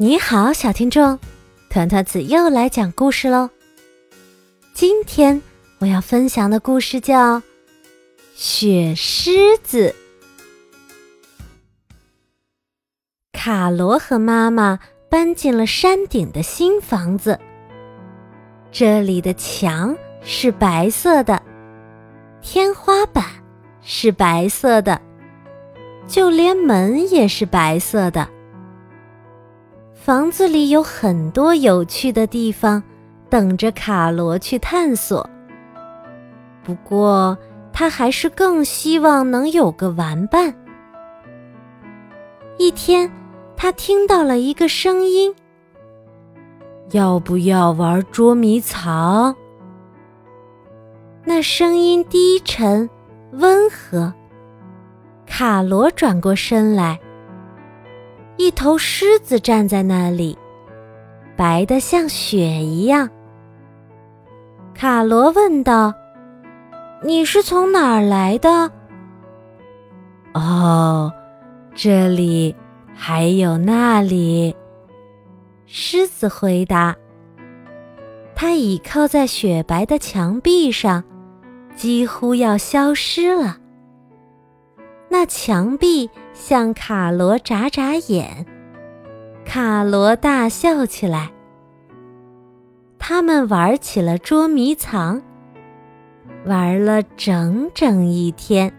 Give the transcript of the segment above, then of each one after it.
你好，小听众，团团子又来讲故事喽。今天我要分享的故事叫《雪狮子》。卡罗和妈妈搬进了山顶的新房子，这里的墙是白色的，天花板是白色的，就连门也是白色的。房子里有很多有趣的地方，等着卡罗去探索。不过，他还是更希望能有个玩伴。一天，他听到了一个声音：“要不要玩捉迷藏？”那声音低沉、温和。卡罗转过身来。一头狮子站在那里，白的像雪一样。卡罗问道：“你是从哪儿来的？”“哦，这里还有那里。”狮子回答。它倚靠在雪白的墙壁上，几乎要消失了。那墙壁向卡罗眨眨眼，卡罗大笑起来。他们玩起了捉迷藏，玩了整整一天。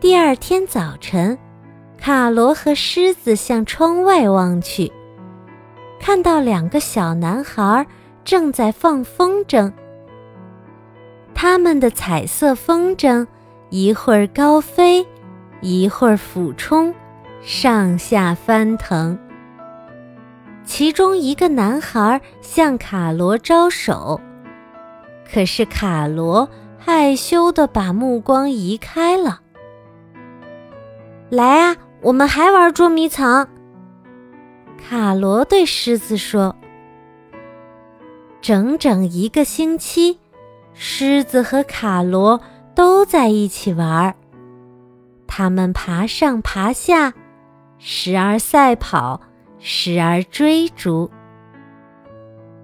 第二天早晨，卡罗和狮子向窗外望去，看到两个小男孩正在放风筝，他们的彩色风筝。一会儿高飞，一会儿俯冲，上下翻腾。其中一个男孩向卡罗招手，可是卡罗害羞的把目光移开了。来啊，我们还玩捉迷藏。卡罗对狮子说：“整整一个星期，狮子和卡罗。”都在一起玩儿，他们爬上爬下，时而赛跑，时而追逐。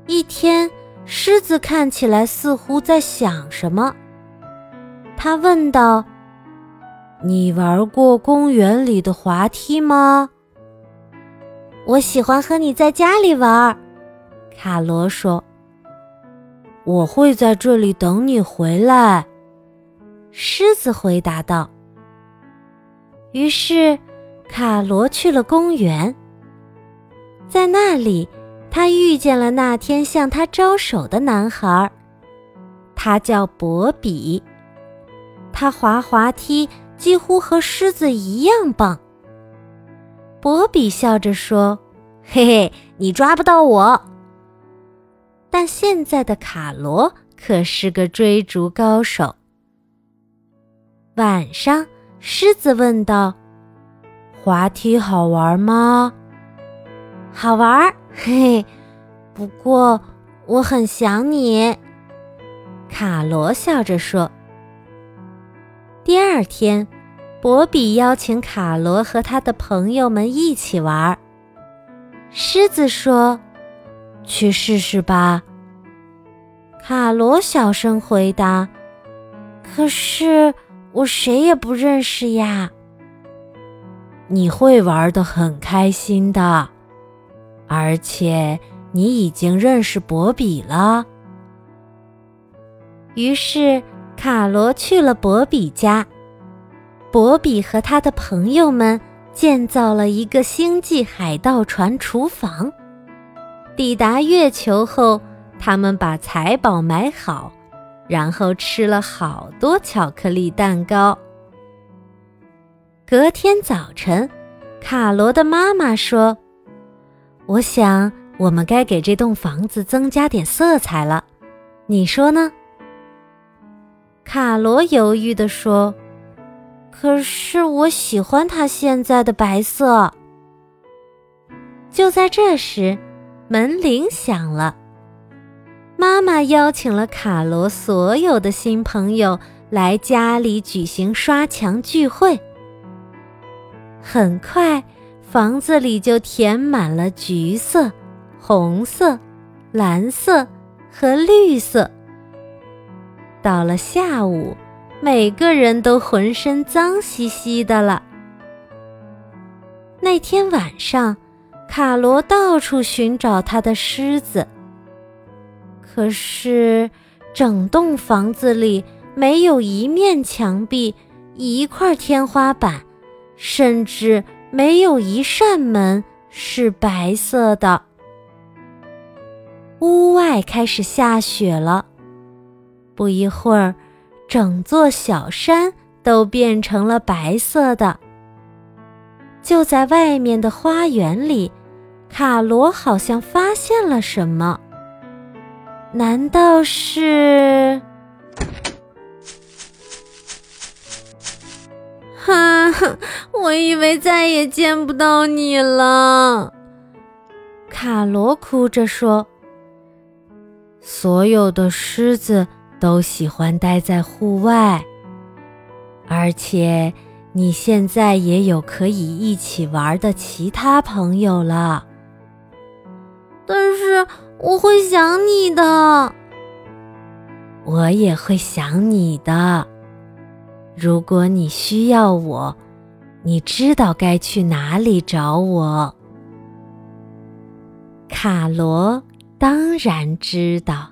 一天，狮子看起来似乎在想什么，他问道：“你玩过公园里的滑梯吗？”“我喜欢和你在家里玩。”卡罗说。“我会在这里等你回来。”狮子回答道。于是，卡罗去了公园。在那里，他遇见了那天向他招手的男孩，他叫博比。他滑滑梯几乎和狮子一样棒。博比笑着说：“嘿嘿，你抓不到我。”但现在的卡罗可是个追逐高手。晚上，狮子问道：“滑梯好玩吗？”“好玩，嘿嘿。”不过我很想你。”卡罗笑着说。第二天，博比邀请卡罗和他的朋友们一起玩。狮子说：“去试试吧。”卡罗小声回答：“可是。”我谁也不认识呀。你会玩的很开心的，而且你已经认识博比了。于是卡罗去了博比家，博比和他的朋友们建造了一个星际海盗船厨房。抵达月球后，他们把财宝埋好。然后吃了好多巧克力蛋糕。隔天早晨，卡罗的妈妈说：“我想我们该给这栋房子增加点色彩了，你说呢？”卡罗犹豫地说：“可是我喜欢它现在的白色。”就在这时，门铃响了。妈妈邀请了卡罗所有的新朋友来家里举行刷墙聚会。很快，房子里就填满了橘色、红色、蓝色和绿色。到了下午，每个人都浑身脏兮兮的了。那天晚上，卡罗到处寻找他的狮子，可是整栋房子里没有一面墙壁、一块天花板，甚至……没有一扇门是白色的。屋外开始下雪了，不一会儿，整座小山都变成了白色的。就在外面的花园里，卡罗好像发现了什么。难道是？哈，我以为再也见不到你了。卡罗哭着说：“所有的狮子都喜欢待在户外，而且你现在也有可以一起玩的其他朋友了。但是我会想你的，我也会想你的。”如果你需要我，你知道该去哪里找我。卡罗当然知道。